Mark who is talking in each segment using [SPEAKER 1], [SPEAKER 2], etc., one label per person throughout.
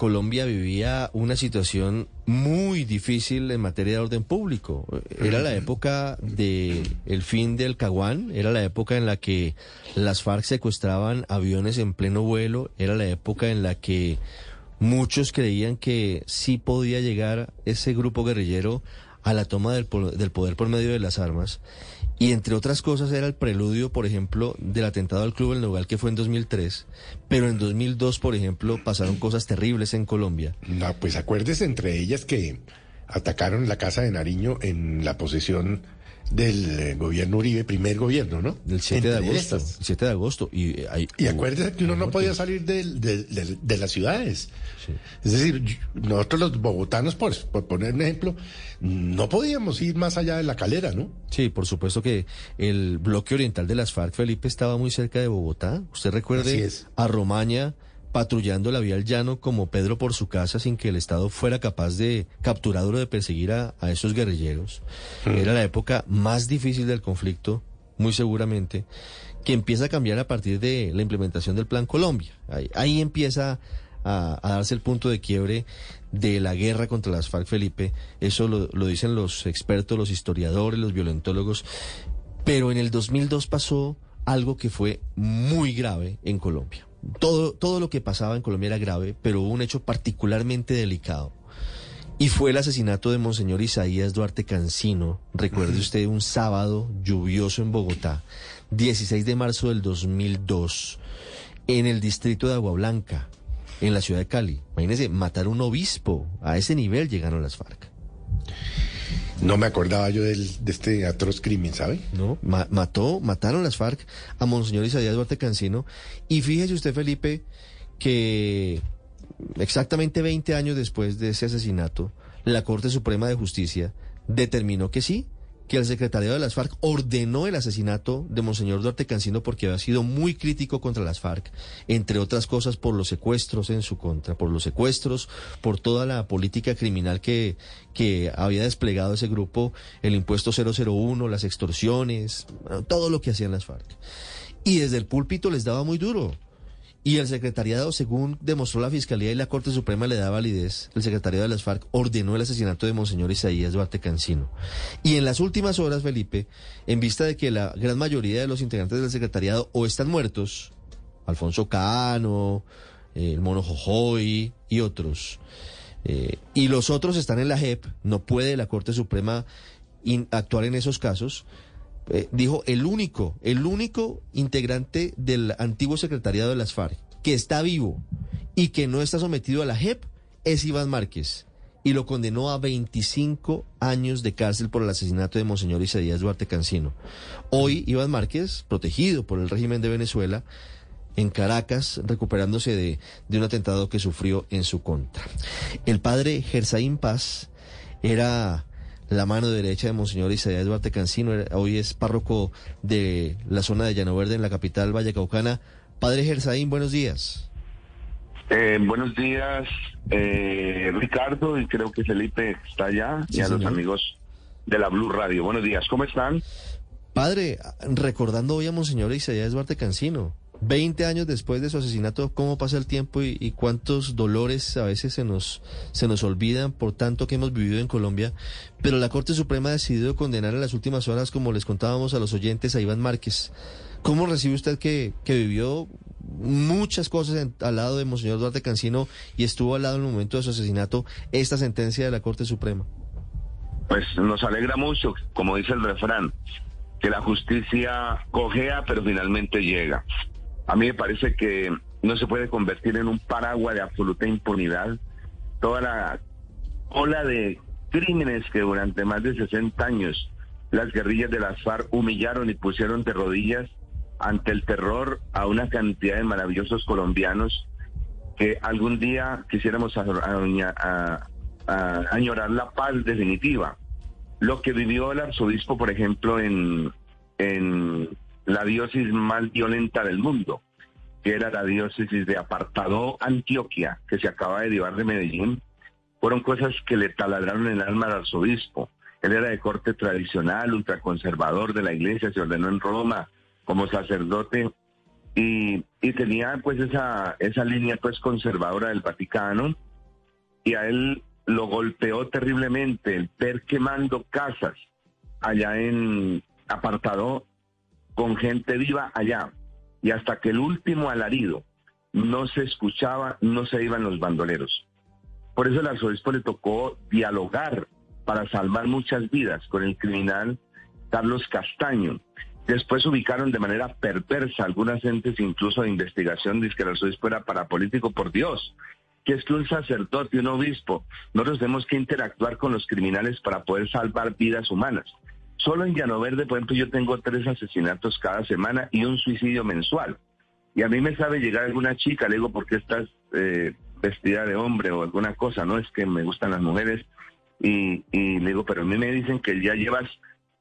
[SPEAKER 1] Colombia vivía una situación muy difícil en materia de orden público. Era la época de el fin del Caguán, era la época en la que las FARC secuestraban aviones en pleno vuelo, era la época en la que muchos creían que sí podía llegar ese grupo guerrillero a la toma del, del poder por medio de las armas. Y entre otras cosas era el preludio, por ejemplo, del atentado al Club El Nogal que fue en 2003. Pero en 2002, por ejemplo, pasaron cosas terribles en Colombia.
[SPEAKER 2] No, pues acuérdese entre ellas que atacaron la casa de Nariño en la posesión del eh, gobierno Uribe, primer gobierno, ¿no?
[SPEAKER 1] Del 7 de agosto.
[SPEAKER 2] esas.
[SPEAKER 1] El 7 de agosto. Y, eh, hay-
[SPEAKER 2] Y que uno no podía salir del- del- de, las ciudades. Es decir, nosotros los bogotanos, por, por poner un ejemplo, no podíamos ir más allá de la calera, ¿no?
[SPEAKER 1] Sí, por supuesto que el bloque oriental de las FARC, Felipe, estaba muy cerca de Bogotá. Usted recuerde a Romaña patrullando la vía al llano como Pedro por su casa sin que el Estado fuera capaz de capturar o de perseguir a, a esos guerrilleros. Era la época más difícil del conflicto, muy seguramente, que empieza a cambiar a partir de la implementación del Plan Colombia. Ahí, ahí empieza a, a darse el punto de quiebre de la guerra contra las FARC, Felipe. Eso lo, lo dicen los expertos, los historiadores, los violentólogos. Pero en el 2002 pasó algo que fue muy grave en Colombia. Todo, todo lo que pasaba en Colombia era grave, pero hubo un hecho particularmente delicado. Y fue el asesinato de Monseñor Isaías Duarte Cancino. Recuerde usted un sábado lluvioso en Bogotá, 16 de marzo del 2002, en el distrito de Agua Blanca, en la ciudad de Cali. Imagínese, matar a un obispo. A ese nivel llegaron las FARC.
[SPEAKER 2] No me acordaba yo del- de este atroz crimen, ¿sabe?
[SPEAKER 1] ¿no? Ma- mató, mataron las FARC a Monseñor Isaías Duarte Cancino. Y fíjese usted, Felipe, que exactamente 20 años después de ese asesinato, la Corte Suprema de Justicia determinó que sí, que el secretario de las FARC ordenó el asesinato de Monseñor Duarte Cancino porque había sido muy crítico contra las FARC, entre otras cosas por los secuestros en su contra, por los secuestros, por toda la política criminal que, que había desplegado ese grupo, el impuesto 001, las extorsiones, todo lo que hacían las FARC. Y desde el púlpito les daba muy duro. Y el secretariado, según demostró la Fiscalía y la Corte Suprema le da validez, el secretariado de las FARC ordenó el asesinato de Monseñor Isaías Duarte Cancino. Y en las últimas horas, Felipe, en vista de que la gran mayoría de los integrantes del secretariado o están muertos, Alfonso Cano, eh, el Mono Jojoy y otros, eh, y los otros están en la JEP, no puede la Corte Suprema actuar en esos casos, eh, dijo el único, el único integrante del antiguo secretariado de las FARC que está vivo y que no está sometido a la JEP es Iván Márquez y lo condenó a 25 años de cárcel por el asesinato de Monseñor Isaías Duarte Cancino. Hoy Iván Márquez, protegido por el régimen de Venezuela, en Caracas, recuperándose de, de un atentado que sufrió en su contra. El padre Gersaín Paz era la mano derecha de Monseñor Isaías Duarte Cancino, hoy es párroco de la zona de Llano Verde en la capital vallecaucana. Padre Gersaín, buenos días.
[SPEAKER 3] Eh, buenos días, eh, Ricardo, y creo que Felipe está allá,
[SPEAKER 1] Sí,
[SPEAKER 3] y a los amigos de la Blue Radio. Buenos días, ¿cómo están?
[SPEAKER 1] Padre, recordando hoy a Monseñor Isaías Duarte Cancino, 20 años después de su asesinato, ¿cómo pasa el tiempo y, cuántos dolores a veces se nos, se nos olvidan por tanto que hemos vivido en Colombia? Pero la Corte Suprema ha decidido condenar en las últimas horas, como les contábamos a los oyentes, a Iván Márquez. ¿Cómo recibe usted que, que vivió muchas cosas al lado de Monseñor Duarte Cancino y estuvo al lado en el momento de su asesinato esta sentencia de la Corte Suprema?
[SPEAKER 3] Pues nos alegra mucho, como dice el refrán, que la justicia cojea, pero finalmente llega. A mí me parece que no se puede convertir en un paraguas de absoluta impunidad toda la ola de crímenes que durante más de 60 años las guerrillas de las FARC humillaron y pusieron de rodillas ante el terror a una cantidad de maravillosos colombianos que algún día quisiéramos a- añorar la paz definitiva. Lo que vivió el arzobispo, por ejemplo, en, en la diócesis más violenta del mundo, que era la diócesis de Apartado, Antioquia, que se acaba de llevar de Medellín, fueron cosas que le taladraron el alma al arzobispo. Él era de corte tradicional, ultraconservador de la iglesia, se ordenó en Roma como sacerdote y, y tenía pues esa, esa línea pues conservadora del Vaticano y a él lo golpeó terriblemente el ver quemando casas allá en apartado con gente viva allá y hasta que el último alarido no se escuchaba, no se iban los bandoleros. Por eso el arzobispo le tocó dialogar para salvar muchas vidas con el criminal Carlos Castaño. Después ubicaron de manera perversa algunas entes incluso de investigación, dice que el arzobispo era parapolítico por Dios, que es que un sacerdote, un obispo, nosotros tenemos que interactuar con los criminales para poder salvar vidas humanas. Solo en Llano Verde, por ejemplo, yo tengo tres asesinatos cada semana y un suicidio mensual. Y a mí me sabe llegar alguna chica, le digo, ¿por qué estás eh, vestida de hombre o alguna cosa? No es que me gustan las mujeres. Y, le digo, pero a mí me dicen que ya llevas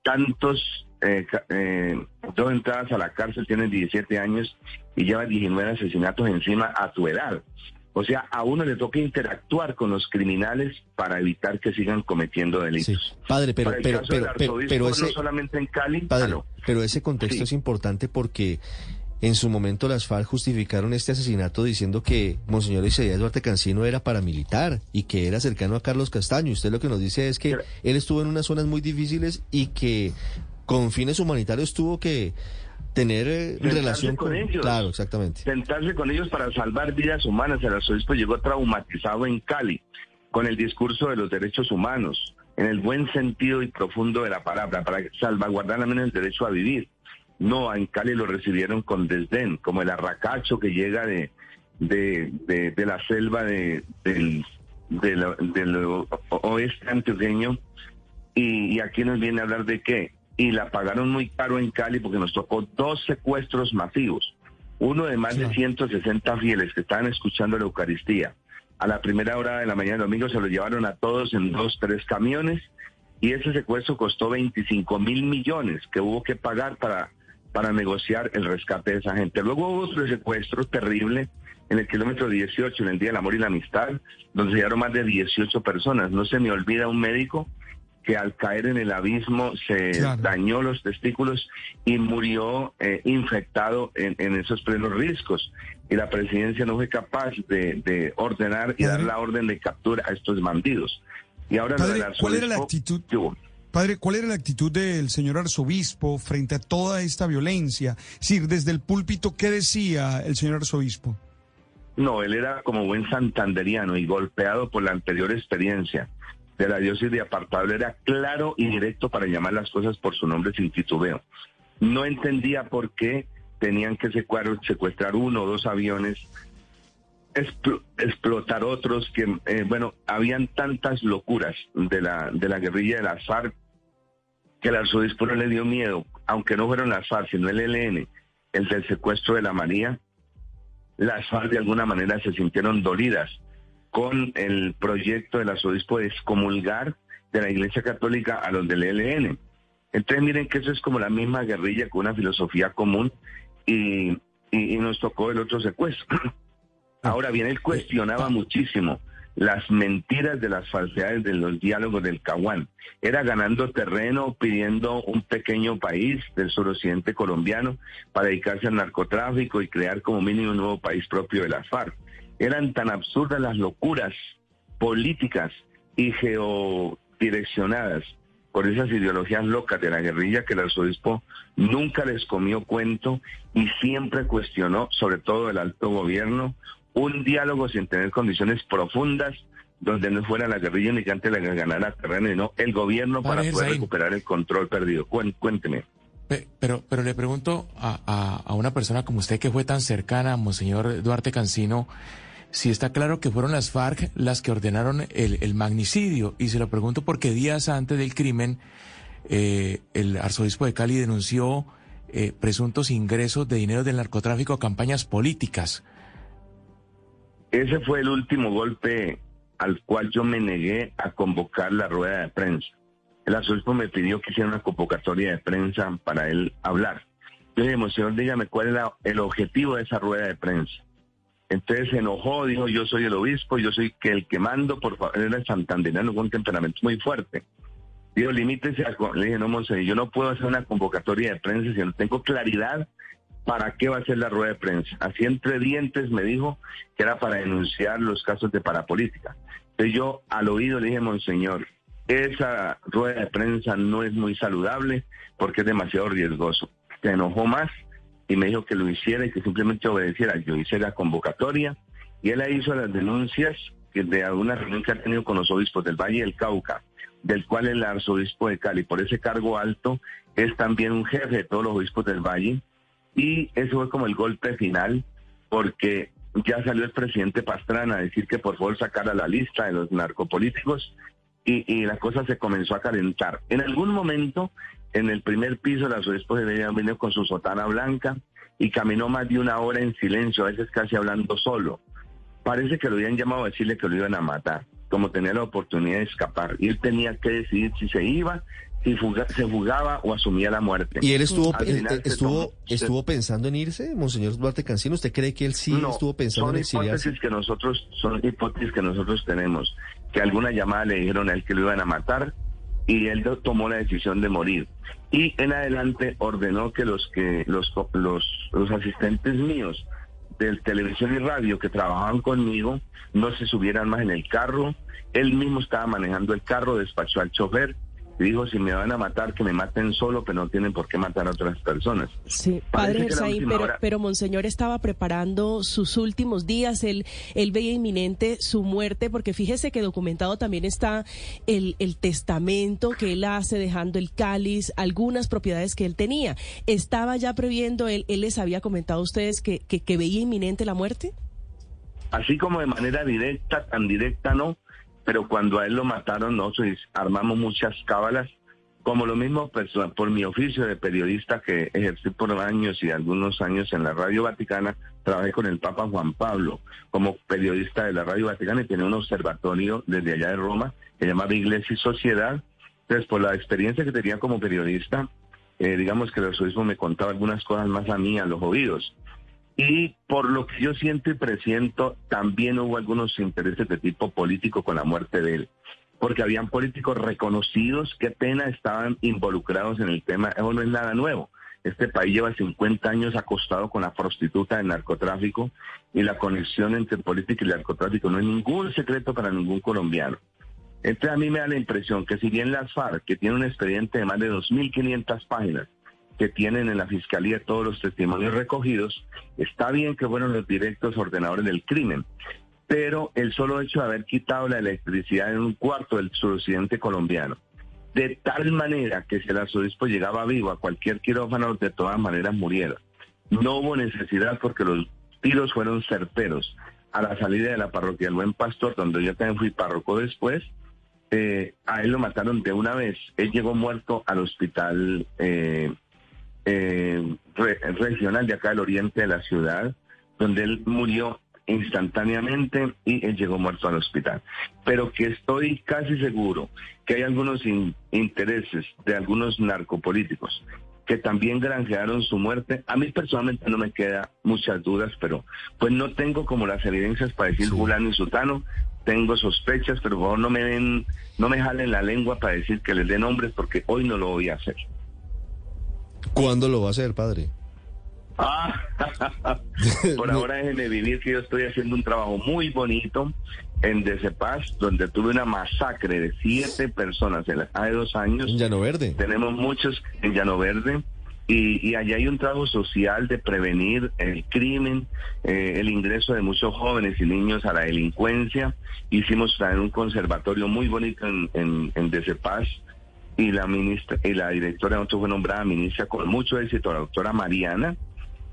[SPEAKER 3] tantos, eh, eh, dos entradas a la cárcel, tienes 17 años y llevas 19 asesinatos encima a tu edad. O sea, a uno le toca interactuar con los criminales para evitar que sigan cometiendo
[SPEAKER 1] Sí.
[SPEAKER 3] delitos.
[SPEAKER 1] Padre, pero, pero, pero, pero
[SPEAKER 3] no
[SPEAKER 1] ese,
[SPEAKER 3] solamente en Cali,
[SPEAKER 1] padre,
[SPEAKER 3] ah, no.
[SPEAKER 1] pero ese contexto
[SPEAKER 3] Sí.
[SPEAKER 1] es importante porque en su momento las FARC justificaron este asesinato diciendo que Monseñor Isaías Duarte Cancino era paramilitar y que era cercano a Carlos Castaño. Usted lo que nos dice es que él estuvo en unas zonas muy difíciles y que con fines humanitarios tuvo que tener eh, relación
[SPEAKER 3] con
[SPEAKER 1] con...
[SPEAKER 3] ellos.
[SPEAKER 1] Claro, exactamente.
[SPEAKER 3] sentarse con ellos para salvar vidas humanas. El arzobispo llegó traumatizado en Cali con el discurso de los derechos humanos, en el buen sentido y profundo de la palabra, para salvaguardar al menos el derecho a vivir. No, en Cali lo recibieron con desdén, como el arracacho que llega de, de, de, de la selva de, del, del, del o- oeste antioqueño. Y, y aquí nos viene a hablar de qué. Y la pagaron muy caro en Cali porque nos tocó dos secuestros masivos. Uno de más de 160 fieles que estaban escuchando la Eucaristía. A la primera hora de la mañana del domingo se los llevaron a todos en dos, tres camiones. Y ese secuestro costó 25 mil millones que hubo que pagar para, para negociar el rescate de esa gente. Luego hubo otro secuestro terrible en el kilómetro 18, en el Día del Amor y la Amistad, donde se llevaron más de 18 personas. No se me olvida un médico que al caer en el abismo se
[SPEAKER 4] Claro.
[SPEAKER 3] dañó los testículos y murió eh, infectado en, en esos plenos riscos. Y la presidencia no fue capaz de, de ordenar y dar la orden de captura a estos bandidos. Y ahora
[SPEAKER 4] Padre, ¿cuál era la actitud? Padre, ¿cuál era la actitud del señor arzobispo frente a toda esta violencia? Es decir, desde el púlpito, ¿qué decía el señor arzobispo?
[SPEAKER 3] No, él era como buen santanderiano y golpeado por la anterior experiencia de la diócesis de apartado. Era claro y directo para llamar las cosas por su nombre sin titubeo. No entendía por qué tenían que secuestrar uno o dos aviones, expl- explotar otros, que, eh, bueno, habían tantas locuras de la, de la guerrilla de las FARC que el arzobispo no le dio miedo, aunque no fueron las FARC, sino el ELN, el del secuestro de la María, las FARC de alguna manera se sintieron dolidas con el proyecto del arzobispo de excomulgar de la Iglesia Católica a los del ELN. Entonces miren que eso es como la misma guerrilla con una filosofía común y, y- y nos tocó el otro secuestro. Ahora bien, él cuestionaba muchísimo las mentiras de las falsedades de los diálogos del Caguán. Era ganando terreno, pidiendo un pequeño país del suroccidente colombiano para dedicarse al narcotráfico y crear como mínimo un nuevo país propio de las FARC. Eran tan absurdas las locuras políticas y geodireccionadas por esas ideologías locas de la guerrilla que el arzobispo nunca les comió cuento y siempre cuestionó, sobre todo el alto gobierno, un diálogo sin tener condiciones profundas donde no fuera la guerrilla ni que antes la ganara terreno no el gobierno para poder recuperar el control perdido. Cuénteme.
[SPEAKER 5] Pe- Pero, pero le pregunto a, a- a una persona como usted que fue tan cercana a Monseñor Duarte Cancino, si está claro que fueron las FARC las que ordenaron el, magnicidio. Y se lo pregunto porque días antes del crimen, eh, el arzobispo de Cali denunció eh, presuntos ingresos de dinero del narcotráfico a campañas políticas.
[SPEAKER 3] Ese fue el último golpe al cual yo me negué a convocar la rueda de prensa. El arzobispo me pidió que hiciera una convocatoria de prensa para él hablar. Yo le dije, señor, dígame cuál es el objetivo de esa rueda de prensa. Entonces se enojó, dijo, yo soy el obispo, yo soy el que mando, por favor, era santanderano con un temperamento muy fuerte. Digo, limítese a... Le dije, no, monseñor, yo no puedo hacer una convocatoria de prensa si no tengo claridad para qué va a ser la rueda de prensa. Así entre dientes me dijo que era para denunciar los casos de parapolítica. Entonces yo al oído le dije, monseñor, esa rueda de prensa no es muy saludable porque es demasiado riesgoso. Se enojó más y me dijo que lo hiciera y que simplemente obedeciera. Yo hice la convocatoria y él hizo las denuncias de alguna reunión que ha tenido con los obispos del Valle del Cauca, del cual el arzobispo de Cali, por ese cargo alto, es también un jefe de todos los obispos del Valle. Y eso fue como el golpe final, porque ya salió el presidente Pastrana a decir que por favor sacara la lista de los narcopolíticos y, la cosa se comenzó a calentar. En algún momento, en el primer piso, la de Bella vino con su sotana blanca y caminó más de una hora en silencio, a veces casi hablando solo. Parece que lo habían llamado a decirle que lo iban a matar, como tenía la oportunidad de escapar. Y él tenía que decidir si se iba si se jugaba o asumía la muerte.
[SPEAKER 1] ¿Y él estuvo estuvo estuvo pensando en irse, Monseñor Duarte Cancino? ¿Usted cree que él sí estuvo pensando en exiliarse?
[SPEAKER 3] Son hipótesis que nosotros, son hipótesis que nosotros tenemos, que alguna llamada le dijeron a él que lo iban a matar y él tomó la decisión de morir. Y en adelante ordenó que los que los los, los asistentes míos del televisión y radio que trabajaban conmigo no se subieran más en el carro. Él mismo estaba manejando el carro, despachó al chofer dijo, si me van a matar, que me maten solo, pero no tienen por qué matar a otras personas.
[SPEAKER 6] Sí, padre Gersaín, pero, pero Monseñor estaba preparando sus últimos días, él, él veía inminente su muerte, porque fíjese que documentado también está el, el testamento que él hace dejando el cáliz, algunas propiedades que él tenía. ¿Estaba ya previendo, él, él les había comentado a ustedes que, que, que veía inminente la muerte?
[SPEAKER 3] Así como de manera directa, tan directa no, pero cuando a él lo mataron nosotros armamos muchas cábalas, como lo mismo por mi oficio de periodista que ejercí por años y algunos años en la Radio Vaticana, trabajé con el Papa Juan Pablo como periodista de la Radio Vaticana y tenía un observatorio desde allá de Roma que llamaba Iglesia y Sociedad. Entonces, por la experiencia que tenía como periodista, eh, digamos que el arzobispo me contaba algunas cosas más a mí, a los oídos. Y por lo que yo siento y presiento, también hubo algunos intereses de tipo político con la muerte de él. Porque habían políticos reconocidos que apenas estaban involucrados en el tema. Eso no es nada nuevo. Este país lleva 50 años acostado con la prostituta del narcotráfico y la conexión entre política y narcotráfico no es ningún secreto para ningún colombiano. Entonces a mí me da la impresión que si bien las FARC, que tiene un expediente de más de 2.500 páginas, que tienen en la fiscalía todos los testimonios recogidos, está bien que fueron los directos ordenadores del crimen, pero el solo hecho de haber quitado la electricidad en un cuarto del suroccidente colombiano, de tal manera que si el arzobispo llegaba vivo a cualquier quirófano, de todas maneras muriera. No hubo necesidad porque los tiros fueron certeros. A la salida de la parroquia del Buen Pastor, donde yo también fui párroco después, eh, a él lo mataron de una vez. Él llegó muerto al hospital eh, eh, regional de acá del oriente de la ciudad, donde él murió instantáneamente y él llegó muerto al hospital. Pero que estoy casi seguro que hay algunos intereses de algunos narcopolíticos que también granjearon su muerte. A mí personalmente no me queda muchas dudas, pero pues no tengo como las evidencias para decir Julano y Sutano. Tengo sospechas, pero por favor no me den, no me jalen la lengua para decir que les dé nombres porque hoy no lo voy a hacer.
[SPEAKER 1] ¿Cuándo lo va a hacer, padre?
[SPEAKER 3] Ah, por ahora déjenme vivir que yo estoy haciendo un trabajo muy bonito en Decepaz, donde tuve una masacre de siete personas hace dos años.
[SPEAKER 1] En Llano Verde.
[SPEAKER 3] Tenemos muchos en Llano Verde. Y, allá hay un trabajo social de prevenir el crimen, eh, el ingreso de muchos jóvenes y niños a la delincuencia. Hicimos también un conservatorio muy bonito en, en, en Decepaz y la ministra y la directora de fue nombrada ministra con mucho éxito, la doctora Mariana,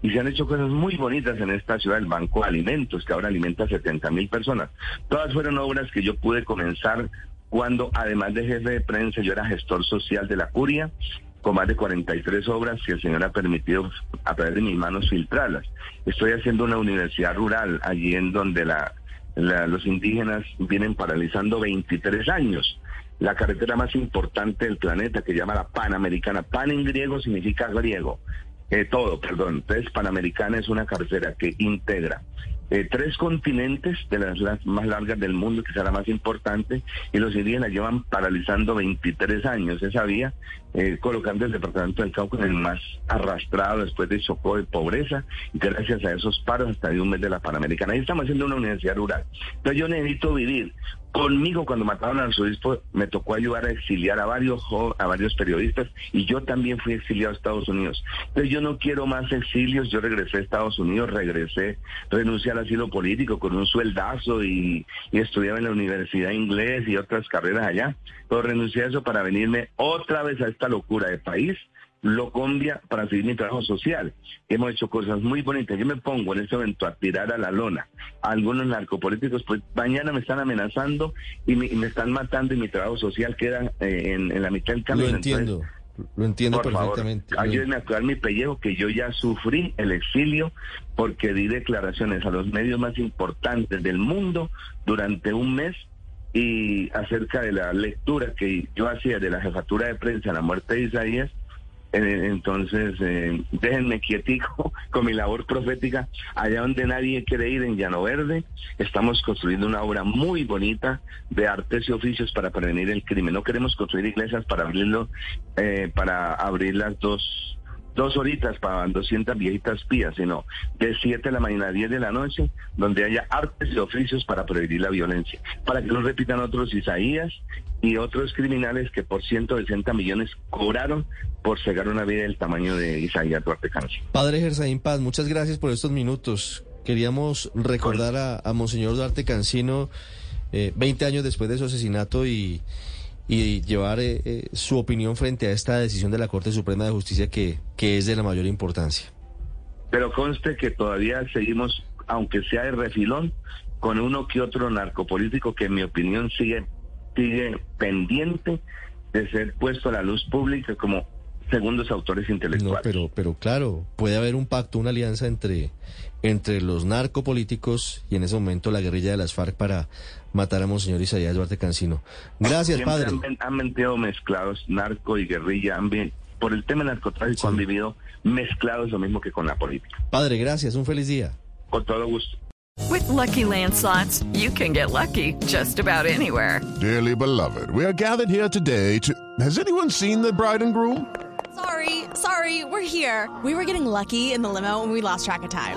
[SPEAKER 3] y se han hecho cosas muy bonitas en esta ciudad, el Banco de Alimentos, que ahora alimenta a 70 mil personas. Todas fueron obras que yo pude comenzar cuando, además de jefe de prensa, yo era gestor social de la curia con más de 43 obras que el Señor ha permitido a través de mis manos filtrarlas. Estoy haciendo una universidad rural allí en donde la, los indígenas vienen paralizando 23 años. La carretera más importante del planeta que llama la Panamericana. Pan en griego significa griego. Eh, todo, perdón. Entonces, Panamericana es una carretera que integra eh, tres continentes de las, más largas del mundo, que será la más importante, y los indígenas llevan paralizando 23 años esa vía, eh, colocando el departamento del Cauca en el más arrastrado después de Chocó de pobreza, y gracias a esos paros hasta de un mes de la Panamericana. Ahí estamos haciendo una universidad rural. Entonces yo necesito vivir Conmigo cuando mataron al arzobispo me tocó ayudar a exiliar a varios a varios periodistas y yo también fui exiliado a Estados Unidos. Entonces yo no quiero más exilios, yo regresé a Estados Unidos, regresé, renuncié al asilo político con un sueldazo y, estudiaba en la universidad inglés y otras carreras allá. Pero renuncié a eso para venirme otra vez a esta locura de país lo cambia para seguir mi trabajo social. Hemos hecho cosas muy bonitas. Yo me pongo en este momento a tirar a la lona a algunos narcopolíticos, pues mañana me están amenazando y me, están matando y mi trabajo social queda eh, en, la mitad del camino.
[SPEAKER 1] Lo entiendo. lo entiendo
[SPEAKER 3] por
[SPEAKER 1] perfectamente.
[SPEAKER 3] Favor, ayúdenme a cuidar mi pellejo, que yo ya sufrí el exilio porque di declaraciones a los medios más importantes del mundo durante un mes y acerca de la lectura que yo hacía de la jefatura de prensa la muerte de Isaías eh, entonces, eh, déjenme quietico con mi labor profética. Allá donde nadie quiere ir, en Llano Verde, estamos construyendo una obra muy bonita de artes y oficios para prevenir el crimen. No queremos construir iglesias para abrirlo, eh, para abrir las dos dos horitas para 200 viejitas pías, sino de 7 de la mañana a 10 de la noche, donde haya artes y oficios para prevenir la violencia, para que no repitan otros Isaías y otros criminales que por 160 millones cobraron por cegar una vida del tamaño de Isaías Duarte Cancio.
[SPEAKER 1] Padre Gersaín Paz, muchas gracias por estos minutos. Queríamos recordar a, Monseñor Duarte Cancino, 20 eh, años después de su asesinato y y llevar eh, eh, su opinión frente a esta decisión de la Corte Suprema de Justicia que, que es de la mayor importancia.
[SPEAKER 3] Pero conste que todavía seguimos, aunque sea de refilón, con uno que otro narcopolítico que en mi opinión sigue, sigue pendiente de ser puesto a la luz pública como segundos autores intelectuales.
[SPEAKER 1] No, pero, pero claro, puede haber un pacto, una alianza entre, entre los narcopolíticos y en ese momento la guerrilla de las FARC para matar a Monseñor Isaías Duarte Cancino. Gracias, padre.
[SPEAKER 3] Han, han, mentido mezclados, narco y guerrilla, han por el tema narcotráfico han vivido mezclados lo mismo que con la política.
[SPEAKER 1] Padre, gracias, un feliz día.
[SPEAKER 3] Con todo gusto.
[SPEAKER 7] With lucky landslots, you can get lucky just about anywhere.
[SPEAKER 8] Dearly beloved, we are gathered here today to. Has anyone seen the bride and groom?
[SPEAKER 9] Sorry, sorry, we're here. We were getting lucky in the limo and we lost track of time.